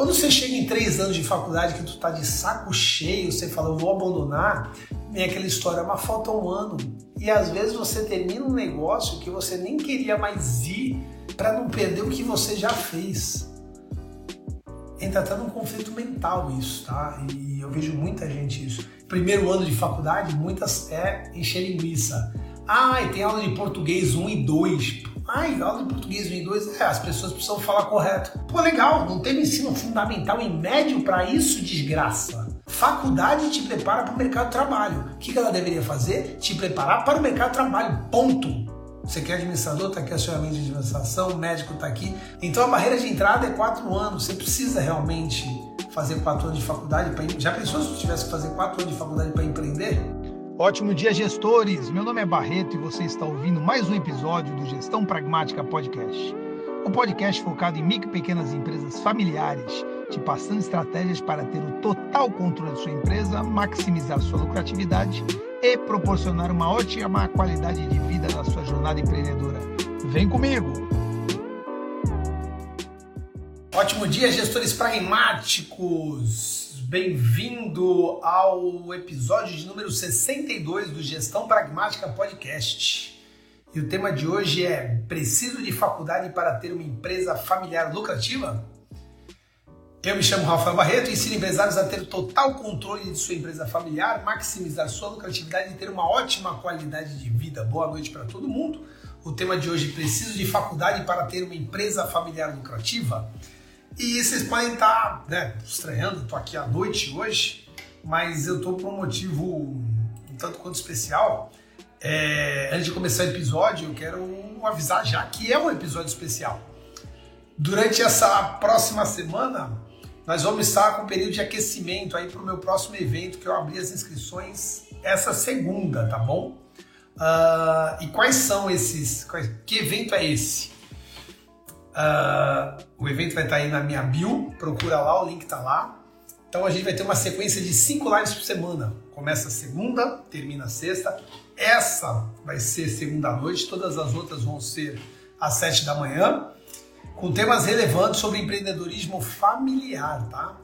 Quando você chega em três anos de faculdade que tu tá de saco cheio, você fala, eu vou abandonar, vem aquela história, mas falta um ano. E às vezes você termina um negócio que você nem queria mais ir para não perder o que você já fez. Entra até num conflito mental isso, tá? E eu vejo muita gente isso. Primeiro ano de faculdade, muitas é encher linguiça. Ah, e tem aula de português 1 e 2. Ai, aula de português 1 e 2, é, as pessoas precisam falar correto. Pô, legal, não teve ensino fundamental e médio para isso, desgraça. Faculdade te prepara para o mercado de trabalho. O que ela deveria fazer? Te preparar para o mercado de trabalho. Ponto. Você quer administrador, está aqui a sua mente de administração, médico está aqui. Então a barreira de entrada é quatro anos. Você precisa realmente fazer quatro anos de faculdade para. Já pensou se você tivesse que fazer quatro anos de faculdade para empreender? Ótimo dia, gestores! Meu nome é Barreto e você está ouvindo mais um episódio do Gestão Pragmática Podcast. O podcast focado em micro e pequenas empresas familiares, te passando estratégias para ter o total controle de sua empresa, maximizar sua lucratividade e proporcionar uma ótima qualidade de vida na sua jornada empreendedora. Vem comigo! Ótimo dia, gestores pragmáticos! Bem-vindo ao episódio de número 62 do Gestão Pragmática Podcast. E o tema de hoje é: Preciso de faculdade para ter uma empresa familiar lucrativa? Eu me chamo Rafael Barreto e ensino empresários a ter total controle de sua empresa familiar, maximizar sua lucratividade e ter uma ótima qualidade de vida. Boa noite para todo mundo. O tema de hoje: Preciso de faculdade para ter uma empresa familiar lucrativa? E vocês podem estar né, estranhando, estou aqui à noite hoje, mas eu estou por um motivo um tanto quanto especial. É, antes de começar o episódio, eu quero avisar já que é um episódio especial. Durante essa próxima semana, nós vamos estar com um período de aquecimento aí para o meu próximo evento, que eu abri as inscrições essa segunda, tá bom? Uh, e quais são esses? Que evento é esse? Uh, o evento vai estar aí na minha bio, procura lá, o link está lá. Então a gente vai ter uma sequência de cinco lives por semana. Começa segunda, termina sexta. Essa vai ser segunda noite, todas as outras vão ser às sete da manhã, com temas relevantes sobre empreendedorismo familiar, tá?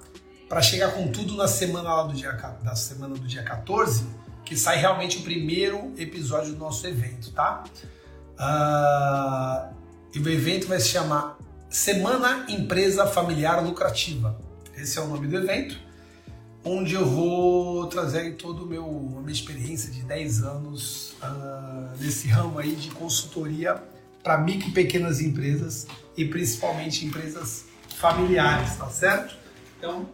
Para chegar com tudo na semana lá do dia, da semana do dia 14, que sai realmente o primeiro episódio do nosso evento, tá? Uh, e o evento vai se chamar Semana Empresa Familiar Lucrativa. Esse é o nome do evento, onde eu vou trazer todo o meu a minha experiência de 10 anos uh, nesse ramo aí de consultoria para micro e pequenas empresas e principalmente empresas familiares, tá certo? Então,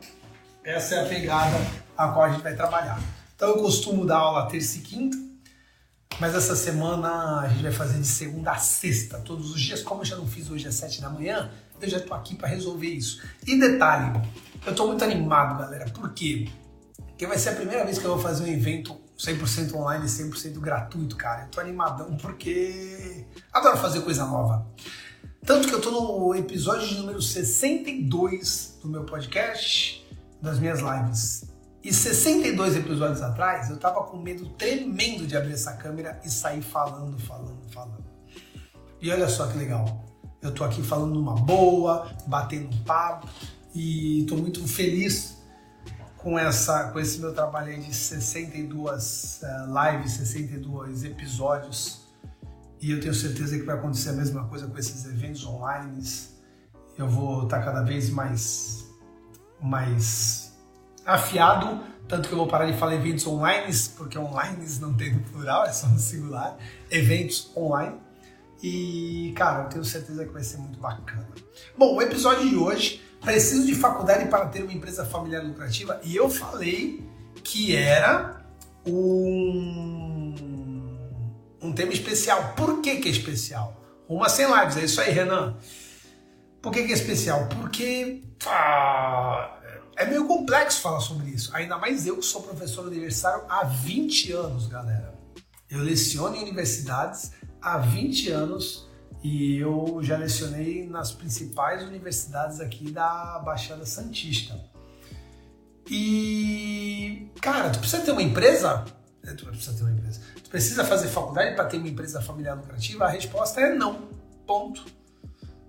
essa é a pegada a qual a gente vai trabalhar. Então, eu costumo dar aula terça e quinta, mas essa semana a gente vai fazer de segunda a sexta, todos os dias. Como eu já não fiz hoje às sete da manhã, eu já estou aqui para resolver isso. E detalhe, eu estou muito animado, galera. Por quê? Porque vai ser a primeira vez que eu vou fazer um evento 100% online, 100% gratuito, cara. Eu tô animadão porque adoro fazer coisa nova. Tanto que eu tô no episódio de número 62 do meu podcast, das minhas lives. E 62 episódios atrás, eu tava com medo tremendo de abrir essa câmera e sair falando, falando, falando. E olha só que legal. Eu tô aqui falando numa boa, batendo um papo e tô muito feliz com essa com esse meu trabalho aí de 62 uh, eh, lives, 62 episódios. E eu tenho certeza que vai acontecer a mesma coisa com esses eventos online. Eu vou estar cada vez mais mais afiado, tanto que eu vou parar de falar eventos online, porque online não tem no plural, é só no singular, eventos online. E, cara, eu tenho certeza que vai ser muito bacana. Bom, o episódio de hoje, preciso de faculdade para ter uma empresa familiar lucrativa, e eu falei que era um, um tema especial. Por que, que é especial? Uma sem lives, é isso aí, Renan. Por que, que é especial? Porque ah, é meio complexo falar sobre isso. Ainda mais eu que sou professor universitário há 20 anos, galera. Eu leciono em universidades há 20 anos e eu já lecionei nas principais universidades aqui da Baixada Santista. E, cara, tu precisa ter uma empresa? É, tu precisa ter uma empresa. Tu precisa fazer faculdade para ter uma empresa familiar lucrativa? A resposta é não. Ponto.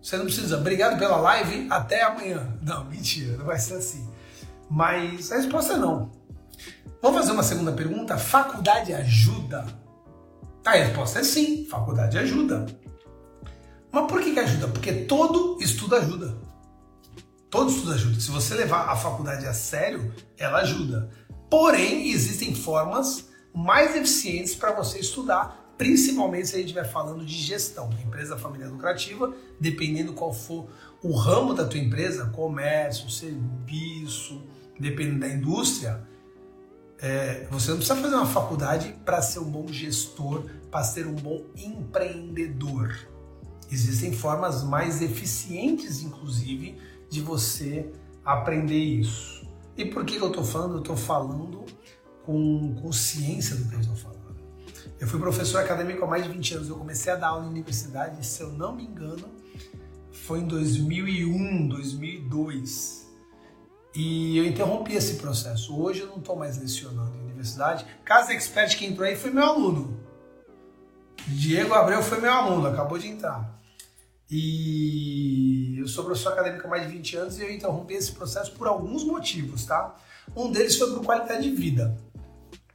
Você não precisa. Obrigado pela live, até amanhã. Não, mentira, não vai ser assim. Mas a resposta é não. Vamos fazer uma segunda pergunta? Faculdade ajuda? A resposta é sim, faculdade ajuda. Mas por que, que ajuda? Porque todo estudo ajuda. Todo estudo ajuda. Se você levar a faculdade a sério, ela ajuda. Porém, existem formas mais eficientes para você estudar principalmente se a gente estiver falando de gestão, empresa familiar lucrativa, dependendo qual for o ramo da tua empresa, comércio, serviço, dependendo da indústria, é, você não precisa fazer uma faculdade para ser um bom gestor, para ser um bom empreendedor. Existem formas mais eficientes, inclusive, de você aprender isso. E por que, que eu estou falando? Eu estou falando com consciência do que eu estou falando. Eu fui professor acadêmico há mais de 20 anos. Eu comecei a dar aula em universidade, se eu não me engano, foi em 2001, 2002. E eu interrompi esse processo. Hoje eu não estou mais lecionando em universidade. Casa Expert que entrou aí foi meu aluno. Diego Abreu foi meu aluno, acabou de entrar. E eu sou professor acadêmico há mais de 20 anos e eu interrompi esse processo por alguns motivos, tá? Um deles foi por qualidade de vida.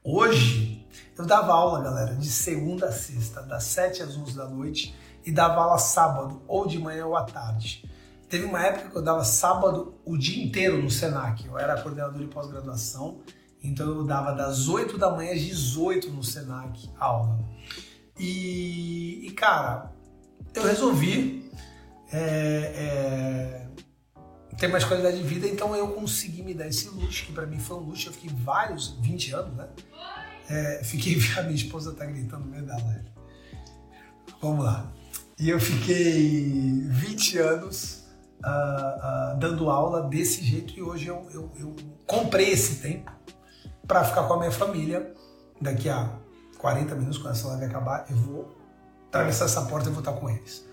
Hoje, eu dava aula, galera, de segunda a sexta, das 7 às 11 da noite, e dava aula sábado, ou de manhã ou à tarde. Teve uma época que eu dava sábado o dia inteiro no Senac. Eu era coordenador de pós-graduação, então eu dava das 8 da manhã às 18 no Senac aula. E, e cara, eu resolvi é, é, ter mais qualidade de vida, então eu consegui me dar esse luxo, que para mim foi um luxo. Eu fiquei vários, 20 anos, né? É, fiquei, a minha esposa tá gritando no meio da live. Vamos lá. E eu fiquei 20 anos uh, uh, dando aula desse jeito e hoje eu, eu, eu comprei esse tempo para ficar com a minha família. Daqui a 40 minutos, quando essa live acabar, eu vou atravessar essa porta e vou estar com eles.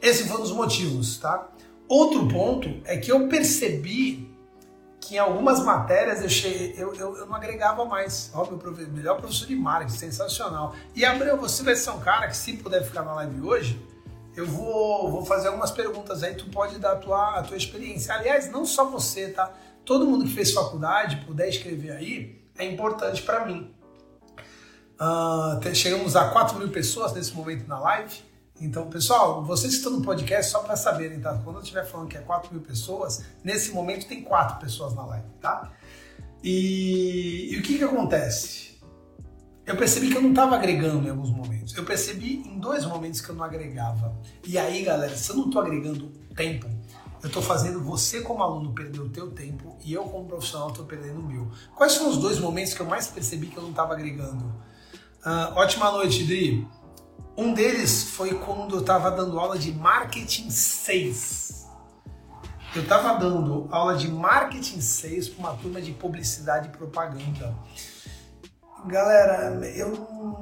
Esse foi um dos motivos, tá? Outro ponto é que eu percebi que em algumas matérias eu, cheguei, eu, eu, eu não agregava mais. Ó, meu melhor professor de marketing, sensacional. E Abreu, você vai ser um cara que se puder ficar na live hoje, eu vou, vou fazer algumas perguntas aí, tu pode dar a tua, a tua experiência. Aliás, não só você, tá? Todo mundo que fez faculdade, puder escrever aí, é importante para mim. Uh, chegamos a 4 mil pessoas nesse momento na live. Então, pessoal, vocês que estão no podcast, só para saberem, tá? Quando eu estiver falando que é 4 mil pessoas, nesse momento tem 4 pessoas na live, tá? E, e o que que acontece? Eu percebi que eu não estava agregando em alguns momentos. Eu percebi em dois momentos que eu não agregava. E aí, galera, se eu não estou agregando tempo, eu estou fazendo você como aluno perder o teu tempo e eu como profissional estou perdendo o meu. Quais são os dois momentos que eu mais percebi que eu não estava agregando? Uh, ótima noite, Dri. Um deles foi quando eu estava dando aula de marketing 6. Eu estava dando aula de marketing 6 para uma turma de publicidade e propaganda. Galera, eu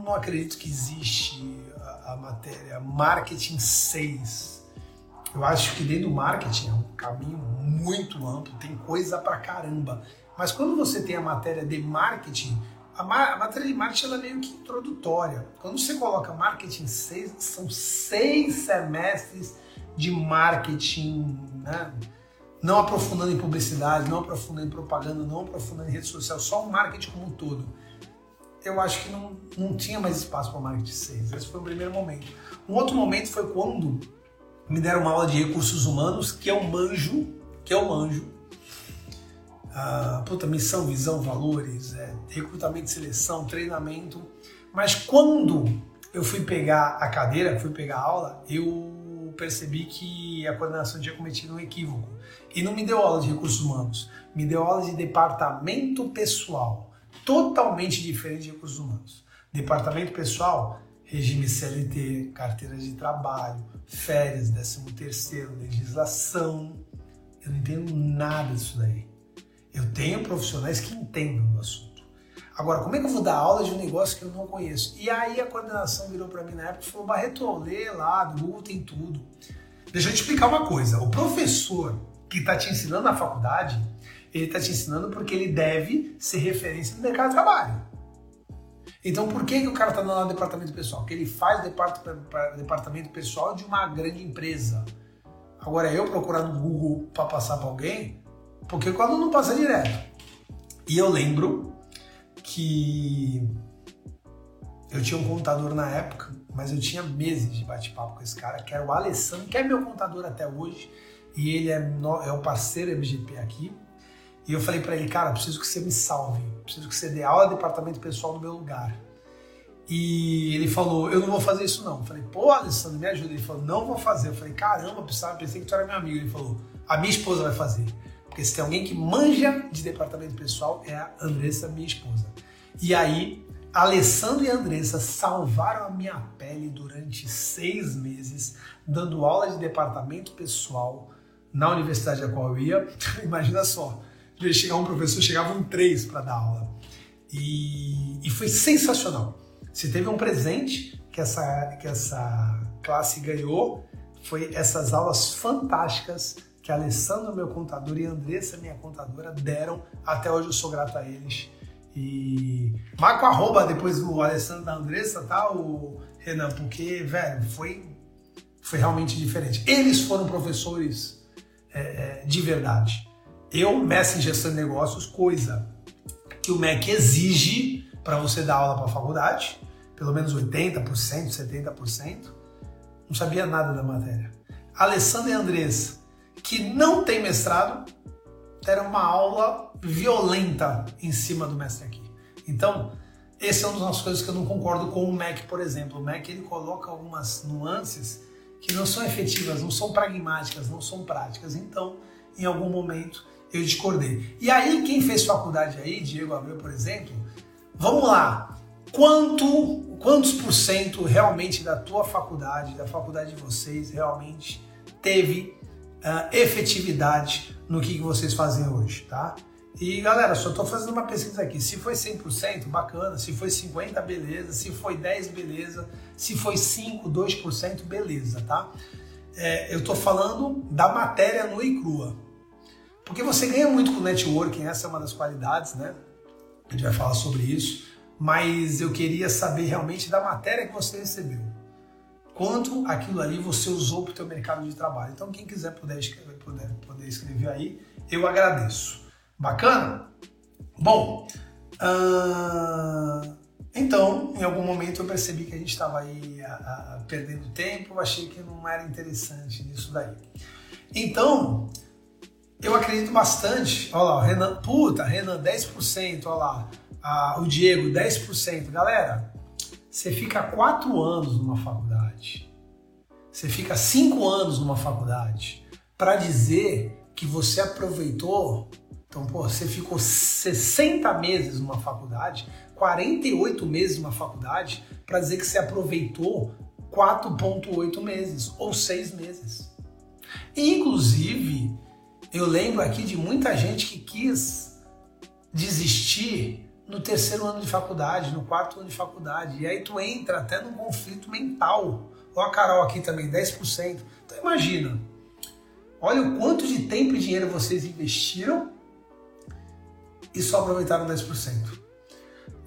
não acredito que existe a, a matéria marketing 6. Eu acho que dentro do marketing é um caminho muito amplo, tem coisa pra caramba. Mas quando você tem a matéria de marketing, a, a matéria de marketing ela é meio que introdutória. Quando você coloca marketing 6, são seis semestres de marketing, né? não aprofundando em publicidade, não aprofundando em propaganda, não aprofundando em rede social, só o marketing como um todo. Eu acho que não, não tinha mais espaço para marketing 6. Esse foi o primeiro momento. Um outro momento foi quando me deram uma aula de recursos humanos, que é um manjo, que é um manjo, ah, puta, missão, visão, valores, é, recrutamento, seleção, treinamento. Mas quando eu fui pegar a cadeira, fui pegar a aula, eu percebi que a coordenação tinha cometido um equívoco. E não me deu aula de recursos humanos, me deu aula de departamento pessoal, totalmente diferente de recursos humanos. Departamento pessoal, regime CLT, carteira de trabalho, férias, 13 terceiro, legislação. Eu não entendo nada disso daí. Eu tenho profissionais que entendem do assunto. Agora, como é que eu vou dar aula de um negócio que eu não conheço? E aí a coordenação virou para mim na época e falou: Barreto, lê lá, Google tem tudo. Deixa eu te explicar uma coisa: o professor que está te ensinando na faculdade, ele está te ensinando porque ele deve ser referência no mercado de trabalho. Então, por que, que o cara está dando departamento pessoal? Porque ele faz departamento pessoal de uma grande empresa. Agora eu procurar no Google para passar para alguém, porque o aluno não passa direto. E eu lembro que eu tinha um contador na época, mas eu tinha meses de bate-papo com esse cara, que era o Alessandro, que é meu contador até hoje, e ele é, no, é o parceiro MGP aqui. E eu falei para ele, cara, preciso que você me salve, preciso que você dê aula de departamento pessoal no meu lugar. E ele falou, eu não vou fazer isso não. Eu falei, pô, Alessandro, me ajuda. Ele falou, não vou fazer. Eu falei, caramba, precisava, pensei que tu era meu amigo. Ele falou, a minha esposa vai fazer. Porque se tem alguém que manja de departamento pessoal, é a Andressa, minha esposa. E aí, Alessandro e Andressa salvaram a minha pele durante seis meses, dando aula de departamento pessoal na universidade a qual eu ia. Imagina só, de chegar um professor, chegavam três para dar aula. E, e foi sensacional. Se teve um presente que essa, que essa classe ganhou, foi essas aulas fantásticas que Alessandro, meu contador, e Andressa, minha contadora, deram. Até hoje eu sou grato a eles. E marca o arroba depois do Alessandro da Andressa, tá, o Renan? Porque, velho, foi, foi realmente diferente. Eles foram professores é, é, de verdade. Eu, mestre em gestão de negócios, coisa que o MEC exige para você dar aula para a faculdade, pelo menos 80%, 70%, não sabia nada da matéria. Alessandro e Andressa, que não tem mestrado, deram uma aula violenta em cima do mestre aqui. Então, essa é uma das coisas que eu não concordo com o MEC, por exemplo. O MEC ele coloca algumas nuances que não são efetivas, não são pragmáticas, não são práticas. Então, em algum momento, eu discordei. E aí, quem fez faculdade aí, Diego Abreu, por exemplo, vamos lá. Quanto, quantos por cento realmente da tua faculdade, da faculdade de vocês, realmente teve uh, efetividade no que, que vocês fazem hoje, tá? E galera, só estou fazendo uma pesquisa aqui. Se foi 100%, bacana. Se foi 50%, beleza. Se foi 10%, beleza. Se foi 5%, 2%, beleza, tá? É, eu estou falando da matéria nua e crua. Porque você ganha muito com networking, essa é uma das qualidades, né? A gente vai falar sobre isso. Mas eu queria saber realmente da matéria que você recebeu quanto aquilo ali você usou para o teu mercado de trabalho. Então, quem quiser poder escrever, escrever aí, eu agradeço. Bacana? Bom, uh, então, em algum momento eu percebi que a gente estava aí a, a, perdendo tempo, achei que não era interessante nisso daí. Então, eu acredito bastante. Olha lá, o Renan, puta, Renan 10%, olha lá, o Diego 10%. Galera, você fica quatro anos numa faculdade, você fica cinco anos numa faculdade para dizer que você aproveitou. Então, pô, você ficou 60 meses numa faculdade, 48 meses numa faculdade, para dizer que você aproveitou 4,8 meses ou 6 meses. Inclusive, eu lembro aqui de muita gente que quis desistir no terceiro ano de faculdade, no quarto ano de faculdade. E aí tu entra até num conflito mental. Olha a Carol aqui também, 10%. Então imagina, olha o quanto de tempo e dinheiro vocês investiram e só aproveitaram 10%.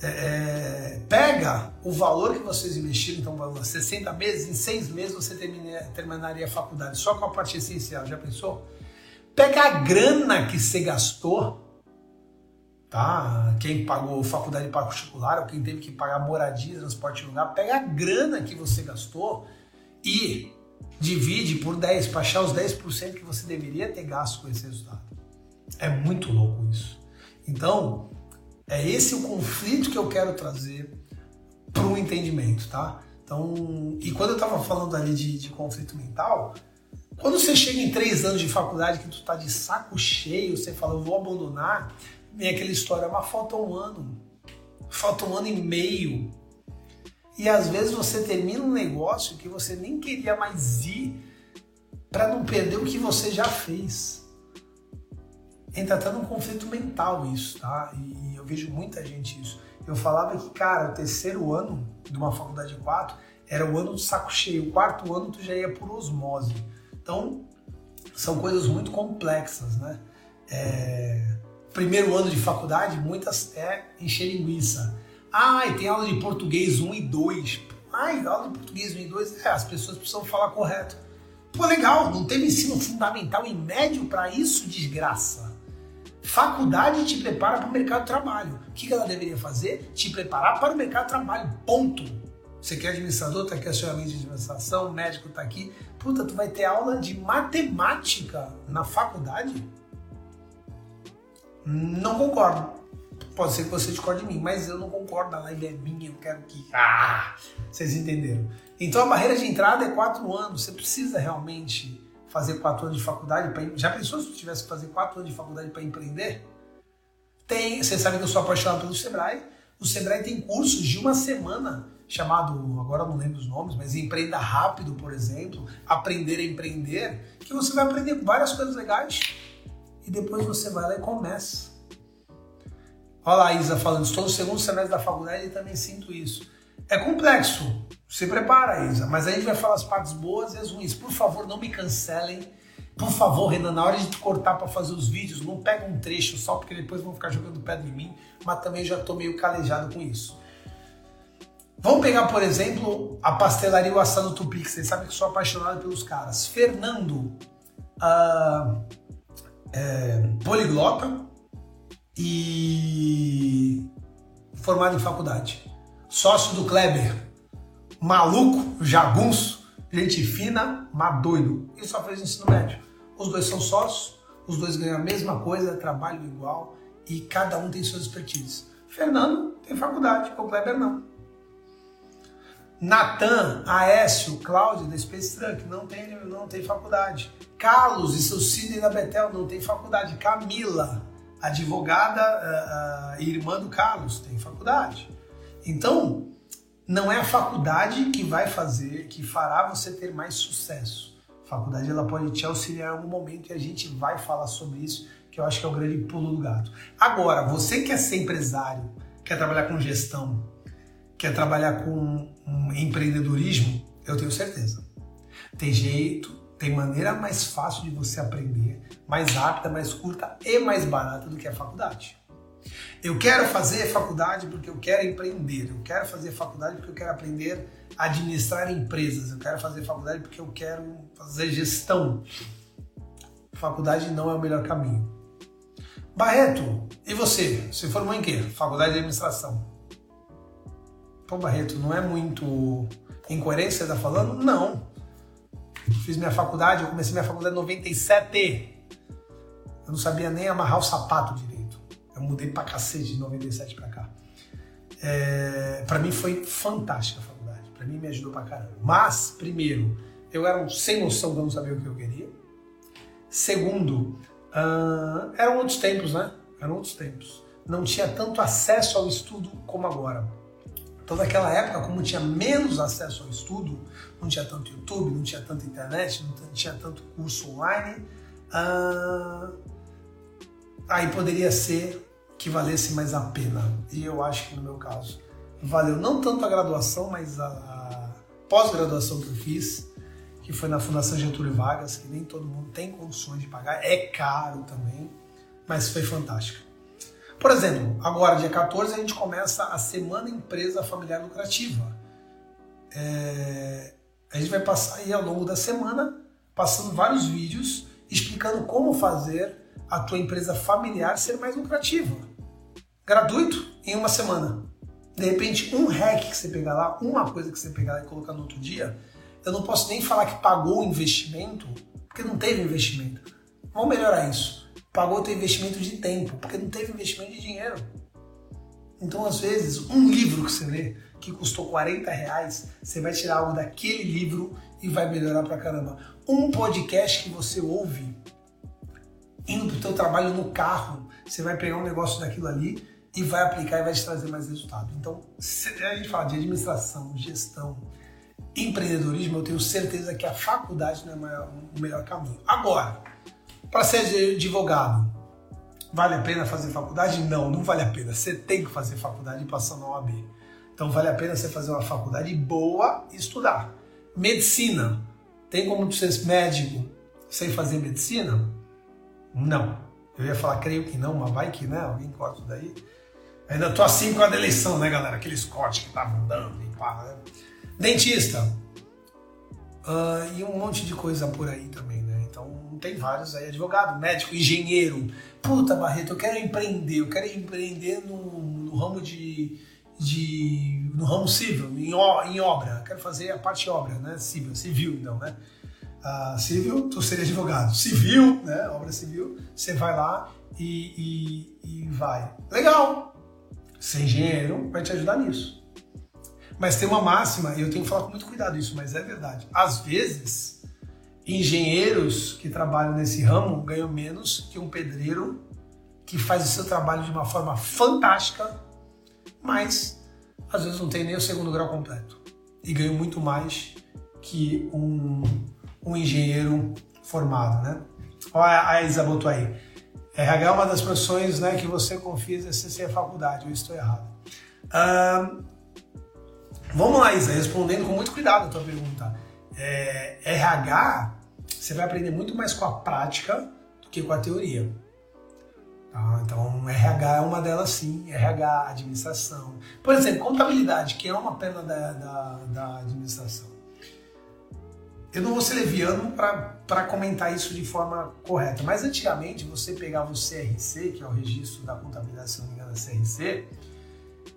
É, é, pega o valor que vocês investiram, então vamos lá, 60 meses, em 6 meses você termina, terminaria a faculdade só com a parte essencial, já pensou? Pega a grana que você gastou tá? Quem pagou faculdade particular ou quem teve que pagar moradia, transporte de lugar, pega a grana que você gastou e divide por 10 para achar os 10% que você deveria ter gasto com esse resultado. É muito louco isso. Então, é esse o conflito que eu quero trazer para o entendimento, tá? Então, e quando eu estava falando ali de, de conflito mental, quando você chega em três anos de faculdade que tu tá de saco cheio, você fala, eu vou abandonar, vem aquela história, mas falta um ano, falta um ano e meio. E às vezes você termina um negócio que você nem queria mais ir para não perder o que você já fez. Entra até num conflito mental isso, tá? E eu vejo muita gente isso. Eu falava que, cara, o terceiro ano de uma faculdade de quatro era o ano do saco cheio. O quarto ano tu já ia por osmose. Então, são coisas muito complexas, né? É primeiro ano de faculdade, muitas é encher linguiça. Ah, e tem aula de português 1 e 2. Ai, aula de português 1 e 2, é, as pessoas precisam falar correto. Pô, legal, não teve ensino fundamental e médio para isso, desgraça. Faculdade te prepara para o mercado de trabalho. O que ela deveria fazer? Te preparar para o mercado de trabalho. Ponto. Você quer administrador, tá aqui a sua mente de administração, médico tá aqui. Puta, tu vai ter aula de matemática na faculdade? Não concordo. Pode ser que você discorde de mim, mas eu não concordo. A live é minha, eu quero que. Ah! Vocês entenderam? Então a barreira de entrada é quatro anos. Você precisa realmente fazer quatro anos de faculdade para já pensou se eu tivesse que fazer quatro anos de faculdade para empreender? Tem, você sabe que eu sou apaixonado pelo Sebrae. O Sebrae tem cursos de uma semana chamado, agora não lembro os nomes, mas empreenda rápido, por exemplo, aprender a empreender, que você vai aprender várias coisas legais e depois você vai lá e começa. Olha lá a Isa falando, estou no segundo semestre da faculdade e também sinto isso. É complexo, se prepara, Isa, mas a gente vai falar as partes boas e as ruins. Por favor, não me cancelem. Por favor, Renan, na hora de cortar para fazer os vídeos, não pega um trecho só porque depois vão ficar jogando pedra em mim, mas também já estou meio calejado com isso. Vamos pegar, por exemplo, a pastelaria o assado Tupi, que vocês sabem que sou apaixonado pelos caras. Fernando, uh, é, poliglota e formado em faculdade. Sócio do Kleber, maluco, jagunço, gente fina, mas doido. E só fez ensino médio. Os dois são sócios, os dois ganham a mesma coisa, trabalham igual e cada um tem suas expertises. Fernando tem faculdade, o Kleber não. Natan, Aécio, Cláudio da Space Truck não tem, não tem faculdade. Carlos e seu Sidney da Betel não tem faculdade. Camila, advogada uh, uh, irmã do Carlos, tem faculdade. Então, não é a faculdade que vai fazer, que fará você ter mais sucesso. A faculdade ela pode te auxiliar em algum momento e a gente vai falar sobre isso, que eu acho que é o grande pulo do gato. Agora, você quer ser empresário, quer trabalhar com gestão, quer trabalhar com um empreendedorismo, eu tenho certeza. Tem jeito, tem maneira mais fácil de você aprender, mais rápida, mais curta e mais barata do que a faculdade. Eu quero fazer faculdade porque eu quero empreender. Eu quero fazer faculdade porque eu quero aprender a administrar empresas. Eu quero fazer faculdade porque eu quero fazer gestão. Faculdade não é o melhor caminho. Barreto, e você? Você formou em quê? Faculdade de administração. Pô, Barreto, não é muito incoerência você tá falando? Não. Fiz minha faculdade, eu comecei minha faculdade em 97. Eu não sabia nem amarrar o sapato direito. Eu mudei pra cacete de 97 pra cá. É, para mim foi fantástica a faculdade. Para mim me ajudou pra caramba. Mas, primeiro, eu era um sem noção de não saber o que eu queria. Segundo, uh, eram outros tempos, né? Eram outros tempos. Não tinha tanto acesso ao estudo como agora. Então, naquela época, como tinha menos acesso ao estudo, não tinha tanto YouTube, não tinha tanta internet, não tinha tanto curso online, uh, aí poderia ser que valesse mais a pena. E eu acho que no meu caso valeu não tanto a graduação, mas a, a pós-graduação que eu fiz, que foi na Fundação Getúlio Vargas, que nem todo mundo tem condições de pagar, é caro também, mas foi fantástico. Por exemplo, agora, dia 14, a gente começa a Semana Empresa Familiar Lucrativa. É... A gente vai passar aí ao longo da semana, passando vários vídeos explicando como fazer a tua empresa familiar ser mais lucrativa. Gratuito em uma semana. De repente, um hack que você pegar lá, uma coisa que você pegar lá e colocar no outro dia, eu não posso nem falar que pagou o investimento, porque não teve investimento. Vamos melhorar isso. Pagou teu investimento de tempo, porque não teve investimento de dinheiro. Então, às vezes, um livro que você lê que custou 40 reais, você vai tirar algo daquele livro e vai melhorar pra caramba. Um podcast que você ouve indo para o teu trabalho no carro, você vai pegar um negócio daquilo ali e vai aplicar e vai te trazer mais resultado. Então, se a gente fala de administração, gestão, empreendedorismo, eu tenho certeza que a faculdade não é o melhor caminho. Agora, para ser advogado, vale a pena fazer faculdade? Não, não vale a pena. Você tem que fazer faculdade e passar na OAB. Então, vale a pena você fazer uma faculdade boa e estudar. Medicina. Tem como ser médico sem fazer medicina? Não. Eu ia falar, creio que não, mas vai que, né? Alguém corta isso daí. Ainda tô assim com a eleição, né, galera? Aqueles cortes que estavam dando e pá, né? Dentista. uh, e um monte de coisa por aí também, tem vários aí, advogado, médico, engenheiro. Puta, Barreto, eu quero empreender, eu quero empreender no, no ramo de, de. no ramo civil, em, em obra. quero fazer a parte obra, né? Civil, civil então, né? Uh, civil, tu seria advogado. Civil, né? Obra civil, você vai lá e, e, e vai. Legal! Ser engenheiro vai te ajudar nisso. Mas tem uma máxima, e eu tenho que falar com muito cuidado isso, mas é verdade. Às vezes, engenheiros que trabalham nesse ramo ganham menos que um pedreiro que faz o seu trabalho de uma forma fantástica, mas às vezes não tem nem o segundo grau completo. E ganham muito mais que um, um engenheiro formado, né? Olha a Isa botou aí. RH é uma das profissões né, que você confia exercer a faculdade. Eu estou errado. vamos lá, Isa, respondendo com muito cuidado a tua pergunta. É, RH, você vai aprender muito mais com a prática do que com a teoria. Tá? Então, RH é uma delas sim, RH, administração. Por exemplo, contabilidade, que é uma perna da, da, da administração. Eu não vou ser leviano para comentar isso de forma correta, mas antigamente você pegava o CRC, que é o registro da contabilidade, se não me engano, é CRC,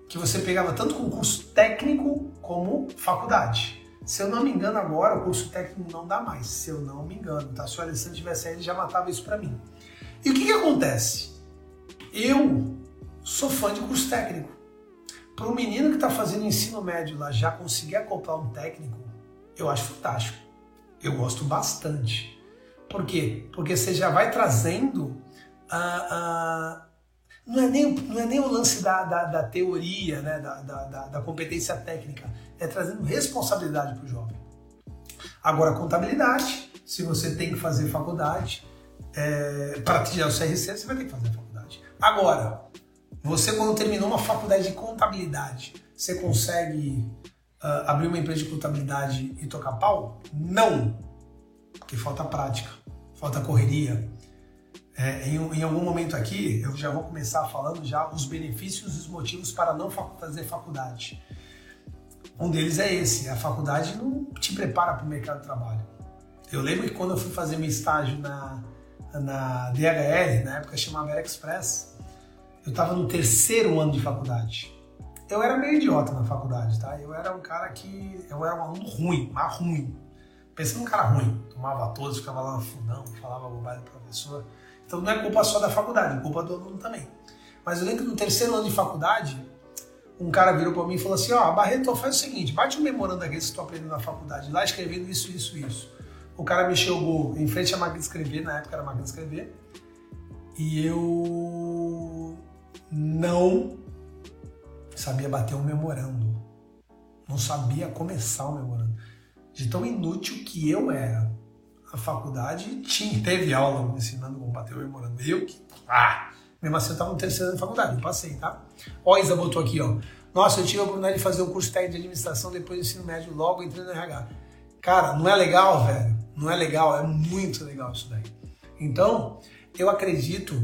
que você pegava tanto com curso técnico como faculdade. Se eu não me engano agora, o curso técnico não dá mais, se eu não me engano, tá? Se o Alessandro tivesse aí, ele já matava isso para mim. E o que, que acontece? Eu sou fã de curso técnico. Para um menino que está fazendo ensino médio lá já conseguir acoplar um técnico, eu acho fantástico eu gosto bastante. Por quê? Porque você já vai trazendo a. a não, é nem, não é nem o lance da, da, da teoria, né? da, da, da competência técnica, é trazendo responsabilidade para o jovem. Agora, contabilidade, se você tem que fazer faculdade, é, para tirar o CRC, você vai ter que fazer faculdade. Agora, você quando terminou uma faculdade de contabilidade, você consegue uh, abrir uma empresa de contabilidade e tocar pau? Não, porque falta prática, falta correria. É, em, em, algum momento aqui, eu já vou começar falando já os benefícios e os motivos para não fazer faculdade. Um deles é esse, a faculdade não te prepara para o mercado de trabalho. Eu lembro que quando eu fui fazer meu estágio na, na DHL, na época chamava Express, eu estava no terceiro ano de faculdade eu era meio idiota na faculdade, tá? Eu era um cara que. Eu era um aluno ruim, mas ruim. Pensando um cara ruim. Tomava todos, ficava lá no fundão, falava bobagem do professor. Então não é culpa só da faculdade, é culpa do aluno também. Mas eu lembro que no terceiro ano de faculdade, um cara virou para mim e falou assim: Ó, oh, Barreto, faz o seguinte, bate um memorando aqui que você está aprendendo na faculdade, lá escrevendo isso, isso, isso. O cara o gol em frente à máquina de escrever, na época era máquina de escrever, e eu não sabia bater um memorando. Não sabia começar o memorando. De tão inútil que eu era. A faculdade tinha, teve aula ensinando como bater o memorando. Eu que. Ah! Mesmo assim, eu estava no terceiro ano de faculdade, eu passei, tá? Ó, Isa botou aqui, ó. Nossa, eu tive a oportunidade de fazer um curso técnico de administração depois do ensino médio, logo entrei no RH. Cara, não é legal, velho? Não é legal, é muito legal isso daí. Então, eu acredito,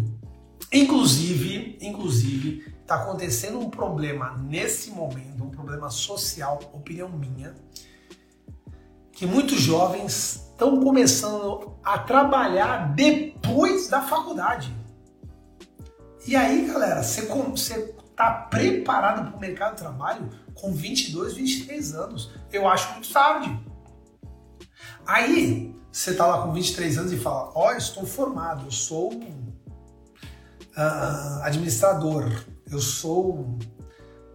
inclusive, inclusive, está acontecendo um problema nesse momento, um problema social, opinião minha, que muitos jovens estão começando a trabalhar depois da faculdade. E aí, galera, você está preparado para o mercado de trabalho com 22, 23 anos? Eu acho muito tarde. Aí, você está lá com 23 anos e fala: Ó, oh, estou formado, eu sou uh, administrador, eu sou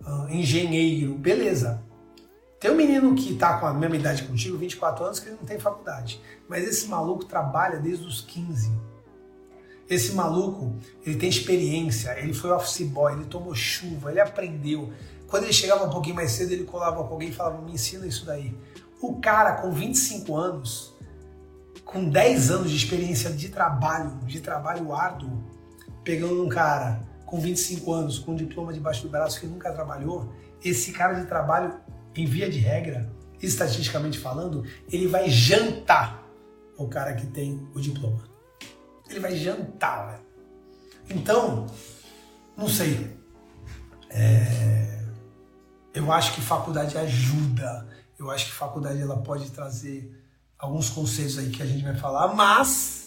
uh, engenheiro, beleza. Tem um menino que tá com a mesma idade contigo, 24 anos, que não tem faculdade. Mas esse maluco trabalha desde os 15. Esse maluco, ele tem experiência, ele foi office boy, ele tomou chuva, ele aprendeu. Quando ele chegava um pouquinho mais cedo, ele colava com alguém e falava, me ensina isso daí. O cara com 25 anos, com 10 anos de experiência de trabalho, de trabalho árduo, pegando um cara com 25 anos, com um diploma debaixo do braço que nunca trabalhou, esse cara de trabalho, em via de regra, estatisticamente falando, ele vai jantar o cara que tem o diploma. Ele vai jantar, velho. Então, não sei. É... Eu acho que faculdade ajuda. Eu acho que faculdade ela pode trazer alguns conceitos aí que a gente vai falar, mas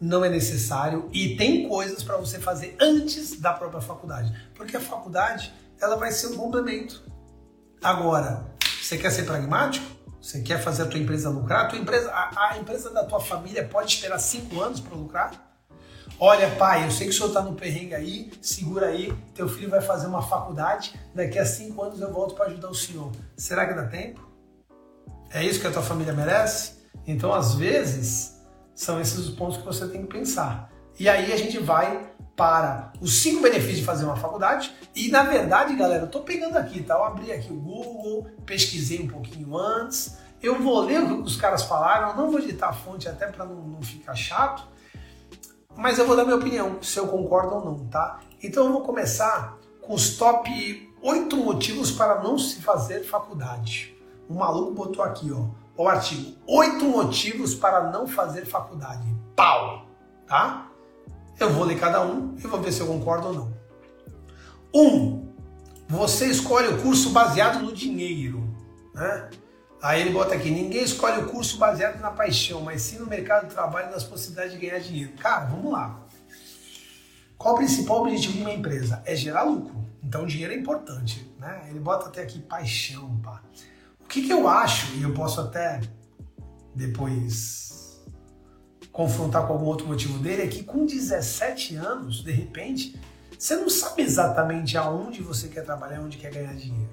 não é necessário e tem coisas para você fazer antes da própria faculdade, porque a faculdade ela vai ser um complemento. Agora, você quer ser pragmático? Você quer fazer a tua empresa lucrar? A, tua empresa, a, a empresa da tua família pode esperar cinco anos para lucrar? Olha, pai, eu sei que o senhor está no perrengue aí, segura aí, teu filho vai fazer uma faculdade, daqui a cinco anos eu volto para ajudar o senhor. Será que dá tempo? É isso que a tua família merece? Então, às vezes, são esses os pontos que você tem que pensar. E aí a gente vai para os cinco benefícios de fazer uma faculdade. E na verdade, galera, eu tô pegando aqui, tá? Eu abri aqui o Google, pesquisei um pouquinho antes. Eu vou ler o que os caras falaram, eu não vou editar a fonte até para não, não ficar chato mas eu vou dar minha opinião, se eu concordo ou não, tá? Então eu vou começar com os top 8 motivos para não se fazer faculdade. O maluco botou aqui, ó, o artigo, 8 motivos para não fazer faculdade. Pau, tá? Eu vou ler cada um e vou ver se eu concordo ou não. 1. Um, você escolhe o curso baseado no dinheiro, né? Aí ele bota aqui: ninguém escolhe o curso baseado na paixão, mas sim no mercado de trabalho e nas possibilidades de ganhar dinheiro. Cara, vamos lá. Qual o principal objetivo de uma empresa? É gerar lucro. Então, dinheiro é importante. Né? Ele bota até aqui paixão. Pá. O que, que eu acho, e eu posso até depois confrontar com algum outro motivo dele, é que com 17 anos, de repente, você não sabe exatamente aonde você quer trabalhar, onde quer ganhar dinheiro.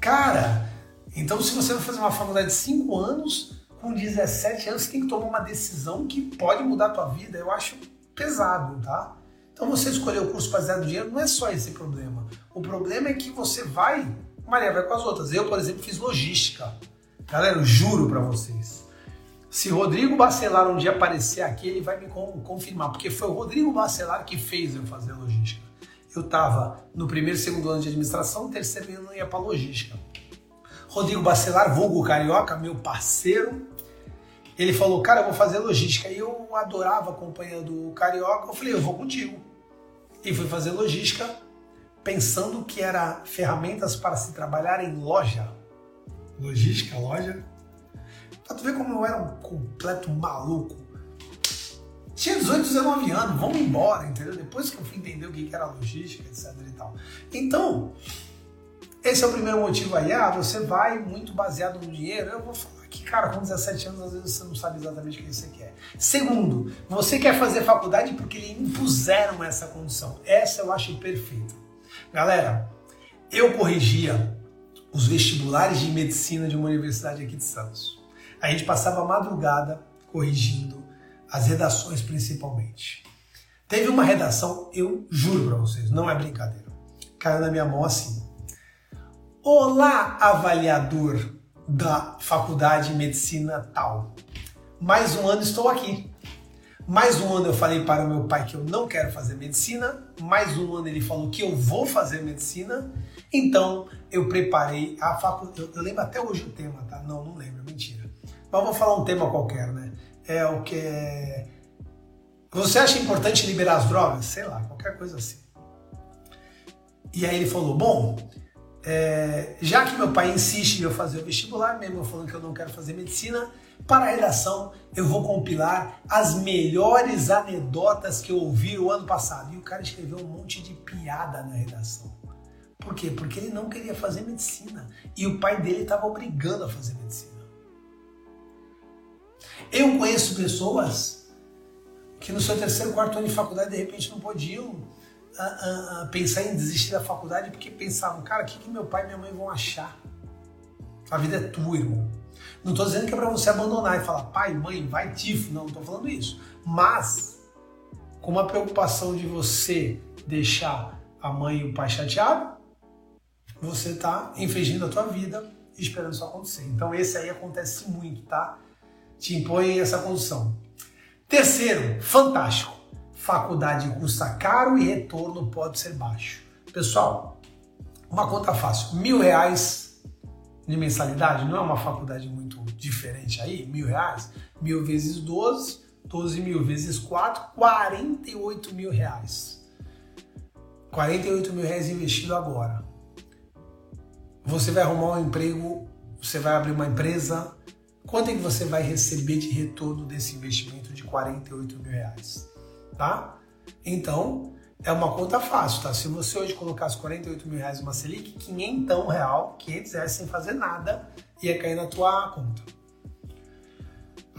Cara, então se você vai fazer uma faculdade de 5 anos, com 17 anos, você tem que tomar uma decisão que pode mudar a tua vida. Eu acho pesado, tá? Então você escolher o curso baseado no dinheiro não é só esse problema. O problema é que você vai, Maria vai com as outras. Eu, por exemplo, fiz logística. Galera, eu juro para vocês. Se Rodrigo Bacelar um dia aparecer aqui, ele vai me confirmar, porque foi o Rodrigo Bacelar que fez eu fazer logística eu estava no primeiro e segundo ano de administração, no terceiro ano ia para logística. Rodrigo Bacelar, vulgo carioca, meu parceiro, ele falou, cara, eu vou fazer logística. E eu adorava a companhia do carioca, eu falei, eu vou contigo. E fui fazer logística, pensando que era ferramentas para se trabalhar em loja. Logística, loja. Pra tu ver como eu era um completo maluco. Tinha 18, 19 anos, vamos embora, entendeu? Depois que eu fui entender o que era logística, etc e tal. Então, esse é o primeiro motivo aí. Ah, você vai muito baseado no dinheiro. Eu vou falar que, cara, com 17 anos, às vezes você não sabe exatamente o que você quer. Segundo, você quer fazer faculdade porque lhe impuseram essa condição. Essa eu acho perfeita. Galera, eu corrigia os vestibulares de medicina de uma universidade aqui de Santos. A gente passava a madrugada corrigindo as redações principalmente. Teve uma redação, eu juro para vocês, não é brincadeira. Caiu na minha mão assim. Olá, avaliador da Faculdade de Medicina tal. Mais um ano estou aqui. Mais um ano eu falei para o meu pai que eu não quero fazer medicina. Mais um ano ele falou que eu vou fazer medicina. Então eu preparei a faculdade. Eu, eu lembro até hoje o tema, tá? Não, não lembro. Mas vou falar um tema qualquer, né? é o que é... Você acha importante liberar as drogas? Sei lá, qualquer coisa assim. E aí ele falou: Bom, é, já que meu pai insiste em eu fazer o vestibular, mesmo eu falando que eu não quero fazer medicina, para a redação eu vou compilar as melhores anedotas que eu ouvi o ano passado. E o cara escreveu um monte de piada na redação. Por quê? Porque ele não queria fazer medicina. E o pai dele estava obrigando a fazer medicina. Eu conheço pessoas que no seu terceiro, quarto ano de faculdade, de repente, não podiam a, a, a pensar em desistir da faculdade porque pensavam, cara, o que, que meu pai e minha mãe vão achar? A vida é tua, irmão. Não estou dizendo que é para você abandonar e falar, pai, mãe, vai tifo. Não, não estou falando isso. Mas, com uma preocupação de você deixar a mãe e o pai chateados, você está infringindo a tua vida e esperando isso acontecer. Então, esse aí acontece muito, tá? Te impõem essa condição. Terceiro, fantástico. Faculdade custa caro e retorno pode ser baixo. Pessoal, uma conta fácil. Mil reais de mensalidade não é uma faculdade muito diferente aí? Mil reais? Mil vezes 12, 12 mil vezes 4, 48 mil reais. 48 mil reais investido agora. Você vai arrumar um emprego, você vai abrir uma empresa, quanto é que você vai receber de retorno desse investimento de 48 mil reais? Tá? Então, é uma conta fácil, tá? Se você hoje colocasse 48 mil reais numa Selic, 500 real, 500 reais sem fazer nada, ia cair na tua conta.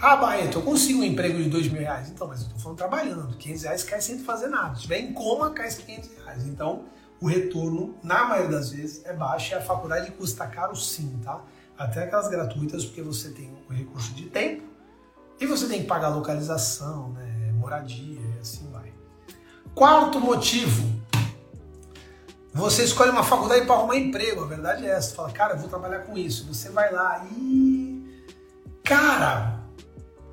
Ah, Barreto, eu consigo um emprego de 2 mil reais. Então, mas eu tô falando trabalhando. 500 reais cai sem fazer nada. Se tiver em coma, cai 500 reais. Então, o retorno, na maioria das vezes, é baixo e a faculdade custa caro sim, tá? Até aquelas gratuitas, porque você tem o recurso de tempo e você tem que pagar localização, né, moradia e assim vai. Quarto motivo, você escolhe uma faculdade para arrumar emprego, a verdade é essa. Você fala, cara, eu vou trabalhar com isso. Você vai lá e. Cara,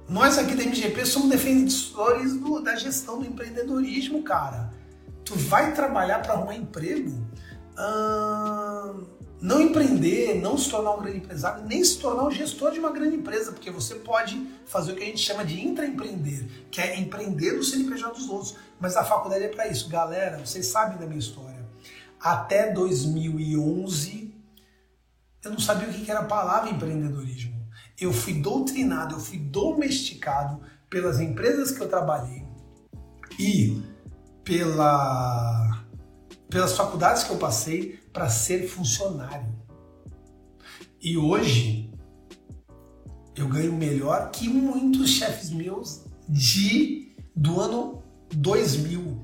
nós aqui da MGP somos defensores do, da gestão do empreendedorismo, cara. Tu vai trabalhar para arrumar emprego? Hum, não empreender, não se tornar um grande empresário, nem se tornar um gestor de uma grande empresa, porque você pode fazer o que a gente chama de intraempreender, que é empreender no CNPJ dos outros. Mas a faculdade é para isso. Galera, vocês sabem da minha história. Até 2011, eu não sabia o que era a palavra empreendedorismo eu fui doutrinado, eu fui domesticado pelas empresas que eu trabalhei e pela, pelas faculdades que eu passei para ser funcionário. E hoje eu ganho melhor que muitos chefes meus de do ano 2000.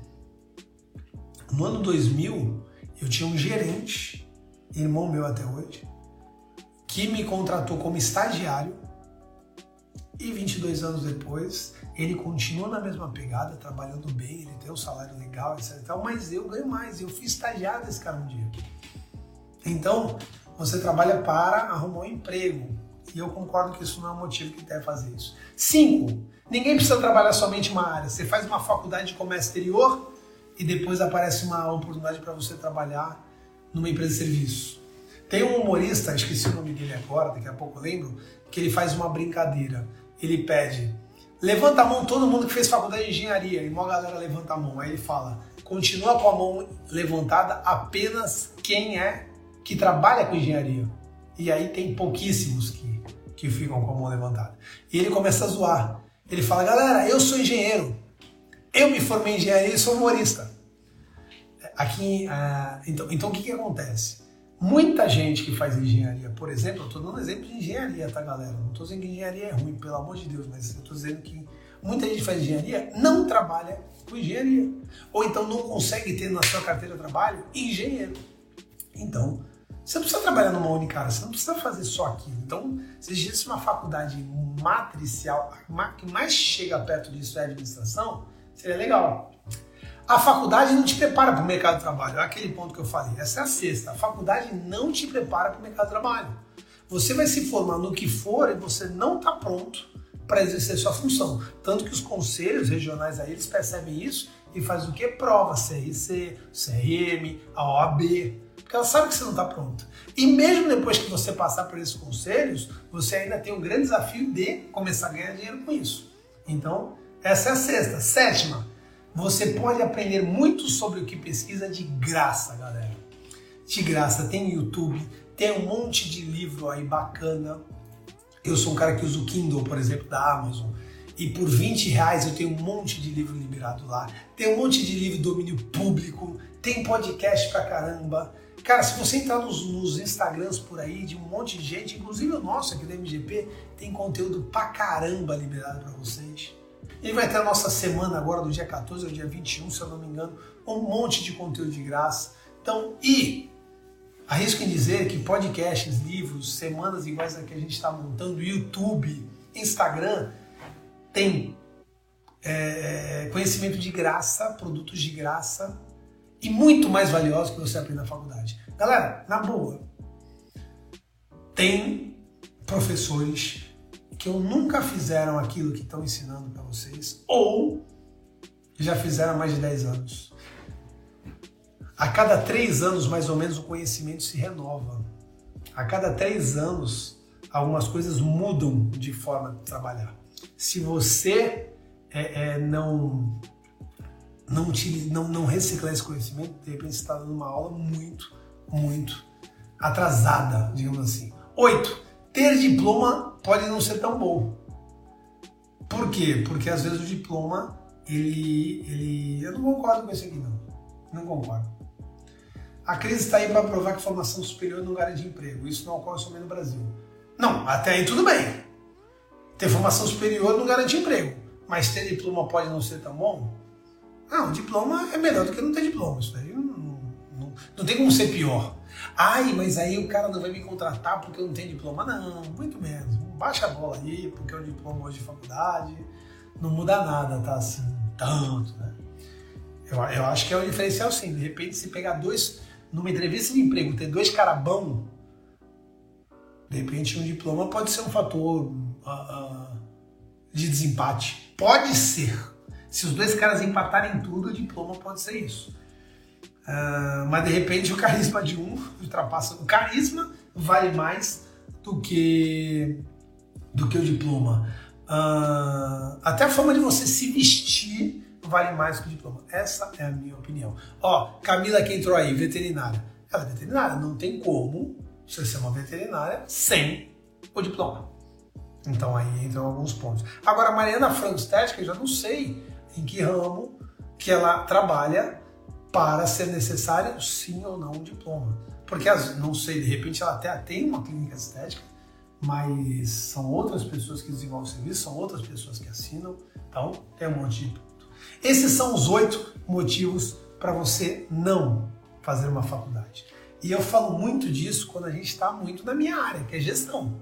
No ano 2000, eu tinha um gerente, irmão meu até hoje, que me contratou como estagiário e 22 anos depois ele continua na mesma pegada, trabalhando bem, ele tem um salário legal, etc. Mas eu ganho mais, eu fui estagiário desse cara um dia. Então, você trabalha para arrumar um emprego. E eu concordo que isso não é um motivo que deve fazer isso. Cinco, ninguém precisa trabalhar somente uma área. Você faz uma faculdade de comércio exterior e depois aparece uma oportunidade para você trabalhar numa empresa de serviço. Tem um humorista, esqueci o nome dele agora, daqui a pouco eu lembro, que ele faz uma brincadeira. Ele pede, levanta a mão todo mundo que fez faculdade de engenharia, e uma galera levanta a mão. Aí ele fala, continua com a mão levantada apenas quem é que trabalha com engenharia. E aí tem pouquíssimos que, que ficam com a mão levantada. E ele começa a zoar. Ele fala, galera, eu sou engenheiro. Eu me formei em engenharia e sou humorista. Aqui, uh, então, então o que, que acontece? Muita gente que faz engenharia, por exemplo, eu estou dando exemplo de engenharia, tá, galera? Não estou dizendo que engenharia é ruim, pelo amor de Deus, mas eu estou dizendo que muita gente que faz engenharia não trabalha com engenharia. Ou então não consegue ter na sua carteira de trabalho engenheiro. Então, você não precisa trabalhar numa única área, você não precisa fazer só aquilo. Então, se existe uma faculdade matricial, a que mais chega perto disso é administração, seria legal. A faculdade não te prepara para o mercado de trabalho. É aquele ponto que eu falei. Essa é a sexta. A faculdade não te prepara para o mercado de trabalho. Você vai se formar no que for e você não está pronto para exercer sua função. Tanto que os conselhos regionais aí eles percebem isso e fazem o que? Prova, CRC, CRM, a OAB, porque ela sabe que você não está pronto. E mesmo depois que você passar por esses conselhos, você ainda tem um grande desafio de começar a ganhar dinheiro com isso. Então, essa é a sexta. Sétima, você pode aprender muito sobre o que pesquisa de graça, galera. De graça. Tem YouTube, tem um monte de livro aí bacana. Eu sou um cara que usa o Kindle, por exemplo, da Amazon. E por 20 reais eu tenho um monte de livro liberado lá. Tem um monte de livro domínio público. Tem podcast pra caramba. Cara, se você entrar nos, nos, Instagrams por aí de um monte de gente, inclusive o nosso aqui da MGP, tem conteúdo pra caramba liberado para vocês. E vai ter a nossa semana agora, do dia 14 ao dia 21, se eu não me engano, um monte de conteúdo de graça. Então, e arrisco em dizer que podcasts, livros, semanas iguais a que a gente está montando, YouTube, Instagram, tem é, conhecimento de graça, produtos de graça e muito mais valiosos que você aprende na faculdade. Galera, na boa, tem professores que ou nunca fizeram aquilo que estão ensinando para vocês, ou já fizeram há mais de 10 anos. A cada três anos, mais ou menos, o conhecimento se renova. A cada três anos, algumas coisas mudam de forma de trabalhar. Se você é, é, não, não, não, não reciclar esse conhecimento, de repente você está dando uma aula muito, muito atrasada, digamos assim. Oito, ter diploma pode não ser tão bom. Por quê? Porque às vezes o diploma, ele. ele eu não concordo com isso aqui, não. Não concordo. A crise está aí para provar que formação superior não garante emprego. Isso não ocorre somente no Brasil. Não, até aí tudo bem. Ter formação superior não garante emprego. Mas ter diploma pode não ser tão bom? Não, diploma é melhor do que não ter diploma. Isso daí não, não, não, não tem como ser pior. Ai, mas aí o cara não vai me contratar porque eu não tenho diploma. Não, muito menos. Baixa a bola aí, porque é um diploma hoje de faculdade não muda nada, tá assim, tanto, né? Eu, eu acho que é um diferencial sim. De repente, se pegar dois, numa entrevista de emprego, ter dois caras bons, de repente um diploma pode ser um fator uh, de desempate. Pode ser. Se os dois caras empatarem tudo, o diploma pode ser isso. Uh, mas de repente o carisma de um ultrapassa. O carisma vale mais do que do que o diploma. Uh, até a forma de você se vestir vale mais que o diploma. Essa é a minha opinião. Ó, Camila que entrou aí, veterinária. Ela é veterinária, não tem como você ser uma veterinária sem o diploma. Então aí entram alguns pontos. Agora, a Mariana Estética, eu já não sei em que ramo que ela trabalha para ser necessário sim ou não um diploma. Porque, não sei, de repente ela até tem uma clínica estética, mas são outras pessoas que desenvolvem o serviço, são outras pessoas que assinam, então tem um monte de ponto. Esses são os oito motivos para você não fazer uma faculdade. E eu falo muito disso quando a gente está muito na minha área, que é gestão,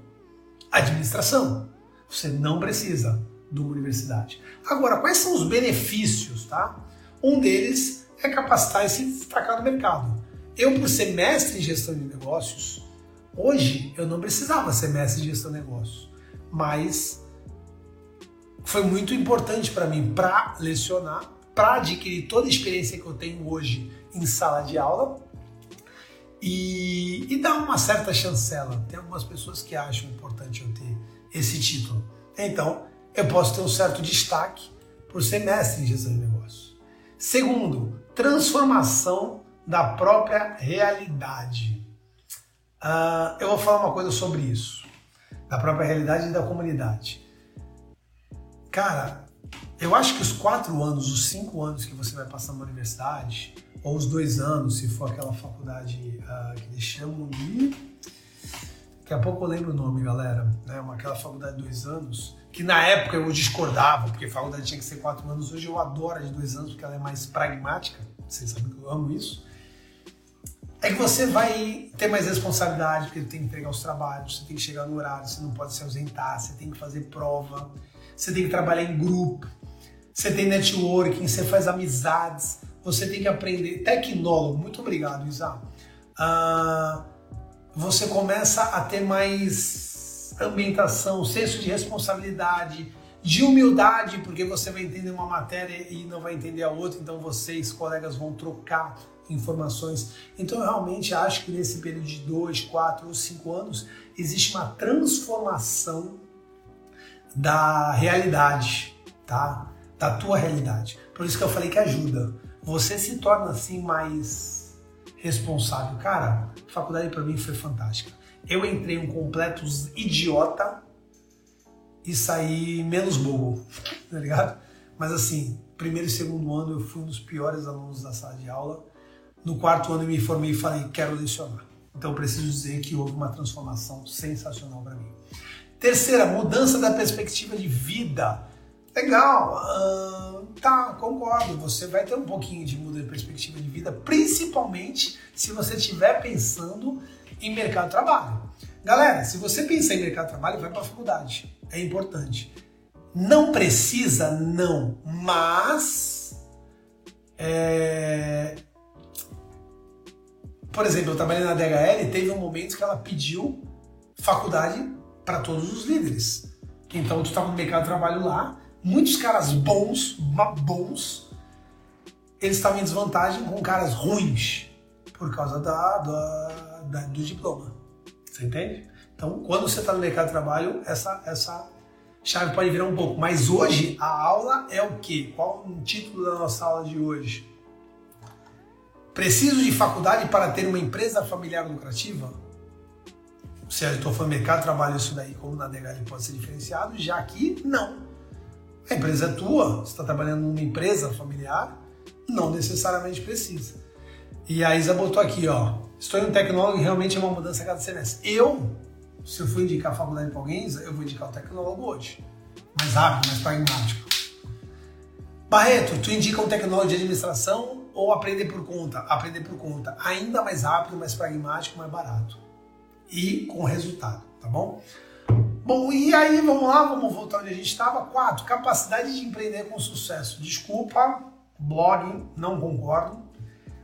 administração. Você não precisa de uma universidade. Agora, quais são os benefícios, tá? Um deles é capacitar e se destacar no mercado. Eu, por ser mestre em gestão de negócios, Hoje eu não precisava ser mestre de gestão de negócios, mas foi muito importante para mim para lecionar, para adquirir toda a experiência que eu tenho hoje em sala de aula e, e dar uma certa chancela. Tem algumas pessoas que acham importante eu ter esse título. Então, eu posso ter um certo destaque por ser mestre em gestão de negócios. Segundo, transformação da própria realidade. Uh, eu vou falar uma coisa sobre isso, da própria realidade e da comunidade. Cara, eu acho que os quatro anos, os cinco anos que você vai passar na universidade, ou os dois anos, se for aquela faculdade uh, que eles chamam de. Daqui a pouco eu lembro o nome, galera. Né? Aquela faculdade de dois anos, que na época eu discordava, porque faculdade tinha que ser quatro anos. Hoje eu adoro a de dois anos, porque ela é mais pragmática. Vocês sabem que eu amo isso é que você vai ter mais responsabilidade, porque tem que entregar os trabalhos, você tem que chegar no horário, você não pode se ausentar, você tem que fazer prova, você tem que trabalhar em grupo, você tem networking, você faz amizades, você tem que aprender. Tecnólogo, muito obrigado, Isa. Ah, você começa a ter mais ambientação, senso de responsabilidade, de humildade, porque você vai entender uma matéria e não vai entender a outra, então vocês, colegas, vão trocar informações. Então eu realmente acho que nesse período de dois, quatro ou cinco anos existe uma transformação da realidade, tá? Da tua realidade. Por isso que eu falei que ajuda. Você se torna assim mais responsável. Cara, a faculdade para mim foi fantástica. Eu entrei um completo idiota e saí menos bobo, tá ligado? Mas assim, primeiro e segundo ano eu fui um dos piores alunos da sala de aula no quarto ano eu me formei e falei, quero lecionar. Então preciso dizer que houve uma transformação sensacional para mim. Terceira, mudança da perspectiva de vida. Legal, tá, concordo. Você vai ter um pouquinho de mudança de perspectiva de vida, principalmente se você estiver pensando em mercado de trabalho. Galera, se você pensar em mercado de trabalho, vai para a faculdade. É importante. Não precisa, não, mas é, por exemplo, eu trabalhei na DHL e teve um momento que ela pediu faculdade para todos os líderes. Então tu estava no mercado de trabalho lá, muitos caras bons, bons, eles estavam em desvantagem com caras ruins por causa da, da, da do diploma. Você entende? Então, quando você está no mercado de trabalho, essa, essa chave pode virar um pouco. Mas hoje a aula é o quê? Qual o título da nossa aula de hoje? Preciso de faculdade para ter uma empresa familiar lucrativa? Se eu estou falando mercado de trabalho, isso daí, como na DHL pode ser diferenciado, já aqui, não. A empresa é tua, você está trabalhando numa empresa familiar, não necessariamente precisa. E a Isa botou aqui, ó, estou em um tecnólogo e realmente é uma mudança a cada semestre. Eu, se eu for indicar a faculdade para alguém, eu vou indicar o tecnólogo hoje. Mais rápido, mais pragmático. Barreto, tu indica um tecnólogo de administração ou aprender por conta? Aprender por conta. Ainda mais rápido, mais pragmático, mais barato. E com resultado, tá bom? Bom, e aí vamos lá, vamos voltar onde a gente estava. Quatro, capacidade de empreender com sucesso. Desculpa, blog, não concordo.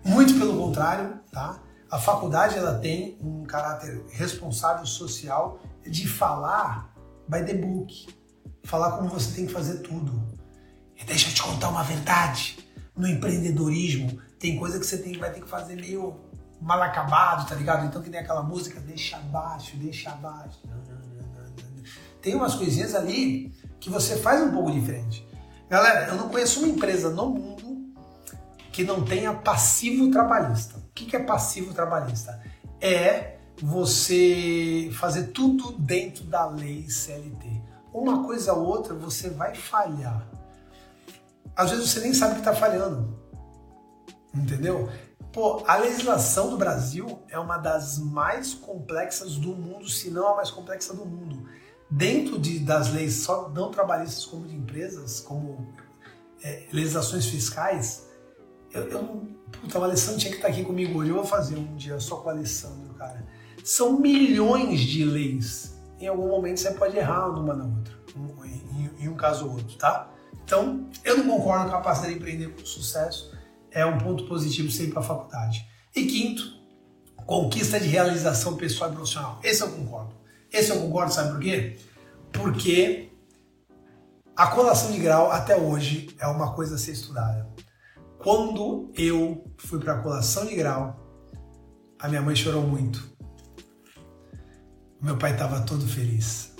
Muito pelo contrário, tá? A faculdade ela tem um caráter responsável social de falar by the book, falar como você tem que fazer tudo. E deixa eu te contar uma verdade. No empreendedorismo tem coisa que você tem, vai ter que fazer meio mal acabado, tá ligado? Então que nem aquela música deixa abaixo, deixa abaixo. Tem umas coisinhas ali que você faz um pouco diferente. Galera, eu não conheço uma empresa no mundo que não tenha passivo trabalhista. O que é passivo trabalhista? É você fazer tudo dentro da lei CLT. Uma coisa ou outra você vai falhar. Às vezes você nem sabe que está falhando. Entendeu? Pô, a legislação do Brasil é uma das mais complexas do mundo, se não a mais complexa do mundo. Dentro de, das leis só não trabalhistas como de empresas, como é, legislações fiscais, eu, eu, puta, o Alessandro tinha que estar aqui comigo hoje. Eu vou fazer um dia só com o Alessandro, cara. São milhões de leis. Em algum momento você pode errar numa na outra, em, em um caso ou outro, tá? Então, eu não concordo com a capacidade de empreender com sucesso. É um ponto positivo sempre para a faculdade. E quinto, conquista de realização pessoal e profissional. Esse eu concordo. Esse eu concordo, sabe por quê? Porque a colação de grau até hoje é uma coisa a ser estudada. Quando eu fui para a colação de grau, a minha mãe chorou muito. Meu pai estava todo feliz.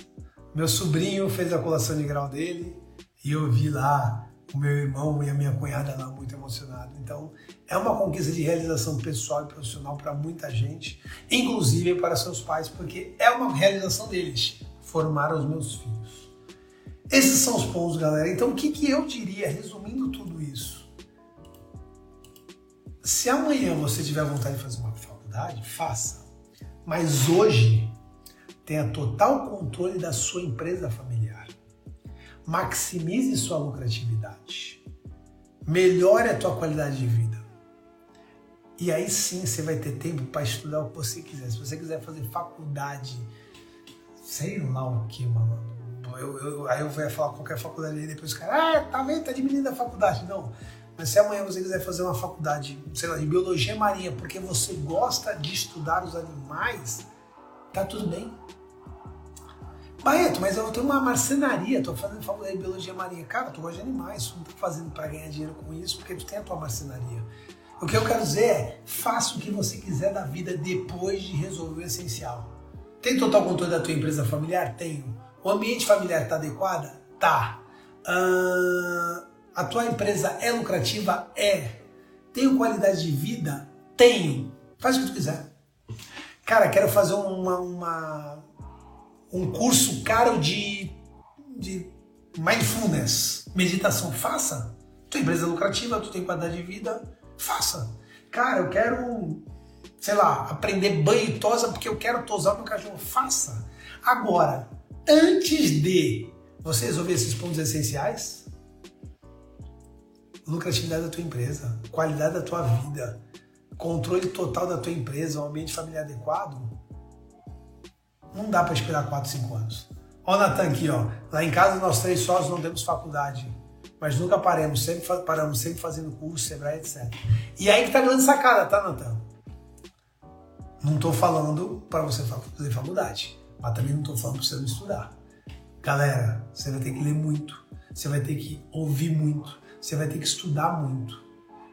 Meu sobrinho fez a colação de grau dele e eu vi lá o meu irmão e a minha cunhada lá muito emocionados. Então, é uma conquista de realização pessoal e profissional para muita gente, inclusive para seus pais, porque é uma realização deles formar os meus filhos. Esses são os pontos, galera. Então, o que, que eu diria, resumindo tudo isso? Se amanhã você tiver vontade de fazer uma faculdade, faça. Mas hoje, tenha total controle da sua empresa familiar. Maximize sua lucratividade. Melhore a tua qualidade de vida. E aí sim você vai ter tempo para estudar o que você quiser. Se você quiser fazer faculdade, sei lá o que, mano. Eu, eu, aí eu vou falar qualquer faculdade aí, depois o cara, ah, tá vendo, tá diminuindo a faculdade. Não. Mas se amanhã você quiser fazer uma faculdade, sei lá, de biologia marinha, porque você gosta de estudar os animais, tá tudo bem. Baeto, mas eu tenho uma marcenaria, tô fazendo faculdade de biologia marinha. Cara, tu gosta de animais, tu não tá fazendo para ganhar dinheiro com isso, porque tu tem a tua marcenaria. O que eu quero dizer é, faça o que você quiser da vida depois de resolver o essencial. Tem total controle da tua empresa familiar? Tenho. O ambiente familiar está adequado? Tá. Uh, a tua empresa é lucrativa? É. Tenho qualidade de vida? Tenho. Faz o que tu quiser. Cara, quero fazer uma, uma um curso caro de, de mindfulness, meditação. Faça. Tua empresa é lucrativa, tu tem qualidade de vida, faça. Cara, eu quero, sei lá, aprender banho e tosa porque eu quero tosar meu cachorro. Faça. Agora, antes de você resolver esses pontos essenciais, lucratividade da tua empresa, qualidade da tua vida, controle total da tua empresa, um ambiente familiar adequado, não dá para esperar 4, 5 anos. Ó, Natan aqui, ó. Lá em casa nós três sócios não temos faculdade, mas nunca paramos, sempre paramos, sempre fazendo curso, Sebrae, etc. E aí que tá a grande sacada, tá, Natan? Não tô falando para você fazer faculdade, mas também não tô falando para você não estudar. Galera, você vai ter que ler muito, você vai ter que ouvir muito, você vai ter que estudar muito.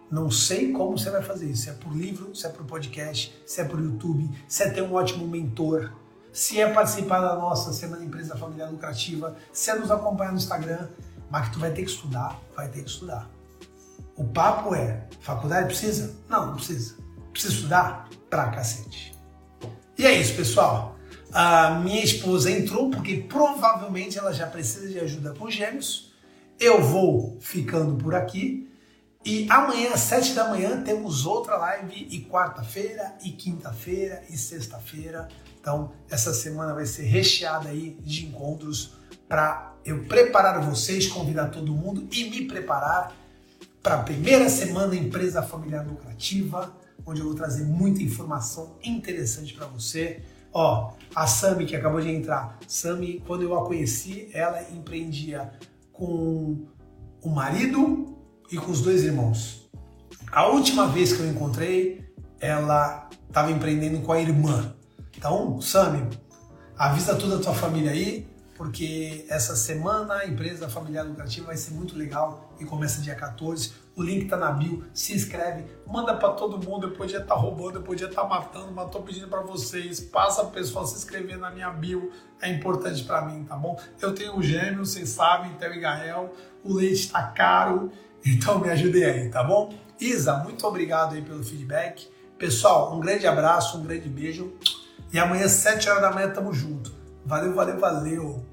Não sei como você vai fazer isso. Se é por livro, se é por podcast, se é por YouTube, se é ter um ótimo mentor, se é participar da nossa Semana Empresa Familiar Lucrativa, se é nos acompanhar no Instagram, mas que tu vai ter que estudar, vai ter que estudar. O papo é, faculdade precisa? Não, não precisa. Precisa estudar? Pra cacete. E é isso, pessoal. A minha esposa entrou porque provavelmente ela já precisa de ajuda com gêmeos. Eu vou ficando por aqui. E amanhã, às 7 da manhã, temos outra live. E quarta-feira, e quinta-feira, e sexta-feira. Então, essa semana vai ser recheada aí de encontros para eu preparar vocês, convidar todo mundo e me preparar para a primeira semana Empresa Familiar Lucrativa, onde eu vou trazer muita informação interessante para você. Ó, a Sami que acabou de entrar. Sami, quando eu a conheci, ela empreendia com o marido e com os dois irmãos. A última vez que eu encontrei, ela estava empreendendo com a irmã. Então, Sami, avisa toda a tua família aí, porque essa semana a empresa familiar lucrativa vai ser muito legal e começa dia 14. O link tá na bio, se inscreve, manda para todo mundo. Eu podia estar tá roubando, eu podia estar tá matando, mas tô pedindo para vocês, passa o pessoal se inscrever na minha bio, é importante para mim, tá bom? Eu tenho o gêmeo, vocês sabem, Theo e Gael, o leite tá caro, então me ajudem aí, tá bom? Isa, muito obrigado aí pelo feedback. Pessoal, um grande abraço, um grande beijo. E amanhã, 7 horas da manhã, tamo junto. Valeu, valeu, valeu.